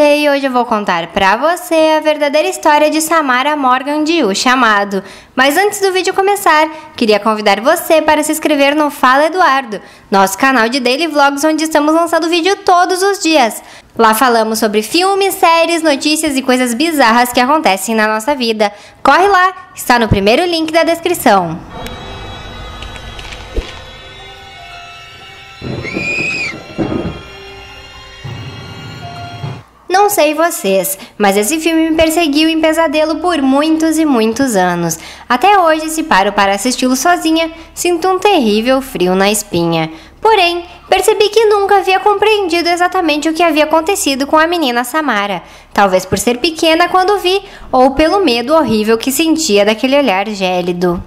e hoje eu vou contar pra você a verdadeira história de Samara Morgan de O Chamado. Mas antes do vídeo começar, queria convidar você para se inscrever no Fala Eduardo, nosso canal de daily vlogs onde estamos lançando vídeo todos os dias. Lá falamos sobre filmes, séries, notícias e coisas bizarras que acontecem na nossa vida. Corre lá, está no primeiro link da descrição. Não sei vocês, mas esse filme me perseguiu em pesadelo por muitos e muitos anos. Até hoje, se paro para assisti-lo sozinha, sinto um terrível frio na espinha. Porém, percebi que nunca havia compreendido exatamente o que havia acontecido com a menina Samara. Talvez por ser pequena quando vi, ou pelo medo horrível que sentia daquele olhar gélido.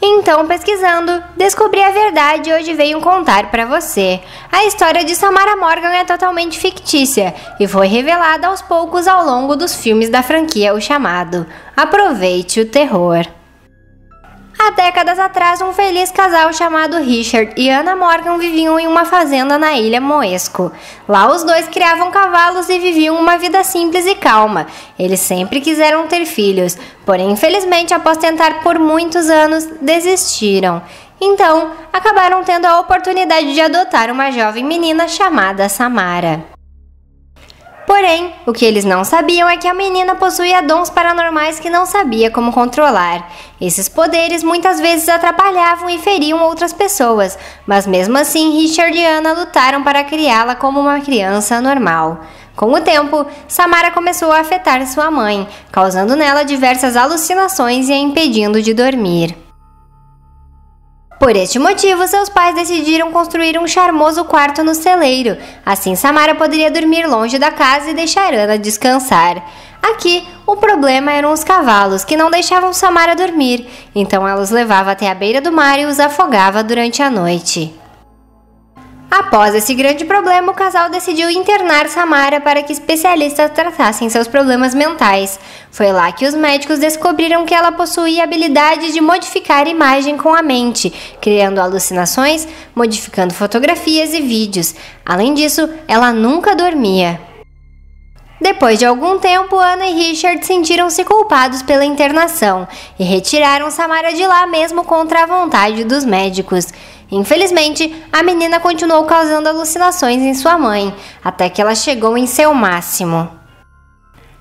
Então, pesquisando, descobri a verdade e hoje venho contar para você. A história de Samara Morgan é totalmente fictícia e foi revelada aos poucos ao longo dos filmes da franquia O Chamado. Aproveite o terror. Há décadas atrás, um feliz casal chamado Richard e Anna Morgan viviam em uma fazenda na ilha Moesco. Lá, os dois criavam cavalos e viviam uma vida simples e calma. Eles sempre quiseram ter filhos, porém, infelizmente, após tentar por muitos anos, desistiram. Então, acabaram tendo a oportunidade de adotar uma jovem menina chamada Samara. Porém, o que eles não sabiam é que a menina possuía dons paranormais que não sabia como controlar. Esses poderes muitas vezes atrapalhavam e feriam outras pessoas, mas mesmo assim Richard e Anna lutaram para criá-la como uma criança normal. Com o tempo, Samara começou a afetar sua mãe, causando nela diversas alucinações e a impedindo de dormir. Por este motivo, seus pais decidiram construir um charmoso quarto no celeiro. Assim, Samara poderia dormir longe da casa e deixar Ana descansar. Aqui, o problema eram os cavalos, que não deixavam Samara dormir, então ela os levava até a beira do mar e os afogava durante a noite. Após esse grande problema, o casal decidiu internar Samara para que especialistas tratassem seus problemas mentais. Foi lá que os médicos descobriram que ela possuía a habilidade de modificar imagem com a mente, criando alucinações, modificando fotografias e vídeos. Além disso, ela nunca dormia. Depois de algum tempo, Ana e Richard sentiram-se culpados pela internação e retiraram Samara de lá mesmo contra a vontade dos médicos. Infelizmente, a menina continuou causando alucinações em sua mãe, até que ela chegou em seu máximo.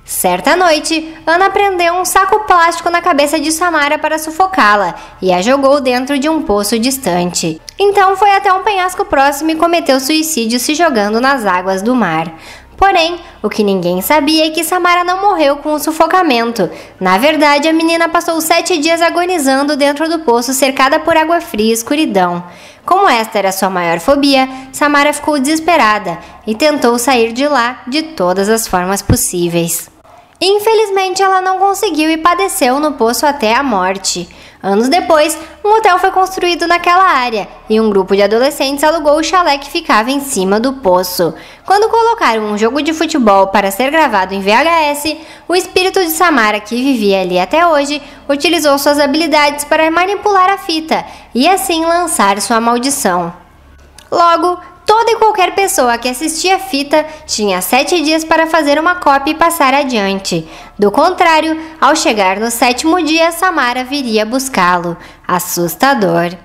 Certa noite, Ana prendeu um saco plástico na cabeça de Samara para sufocá-la e a jogou dentro de um poço distante. Então foi até um penhasco próximo e cometeu suicídio se jogando nas águas do mar. Porém, o que ninguém sabia é que Samara não morreu com o sufocamento. Na verdade, a menina passou sete dias agonizando dentro do poço, cercada por água fria e escuridão. Como esta era sua maior fobia, Samara ficou desesperada e tentou sair de lá de todas as formas possíveis. Infelizmente, ela não conseguiu e padeceu no poço até a morte. Anos depois, um hotel foi construído naquela área e um grupo de adolescentes alugou o chalé que ficava em cima do poço. Quando colocaram um jogo de futebol para ser gravado em VHS, o espírito de Samara, que vivia ali até hoje, utilizou suas habilidades para manipular a fita e assim lançar sua maldição. Logo, Toda e qualquer pessoa que assistia a fita tinha sete dias para fazer uma cópia e passar adiante. Do contrário, ao chegar no sétimo dia, Samara viria buscá-lo. Assustador.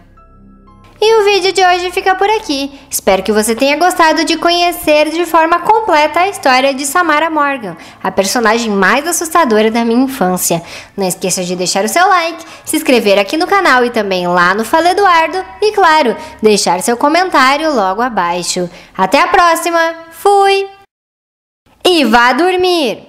E o vídeo de hoje fica por aqui. Espero que você tenha gostado de conhecer de forma completa a história de Samara Morgan, a personagem mais assustadora da minha infância. Não esqueça de deixar o seu like, se inscrever aqui no canal e também lá no Fala Eduardo e, claro, deixar seu comentário logo abaixo. Até a próxima! Fui! E vá dormir!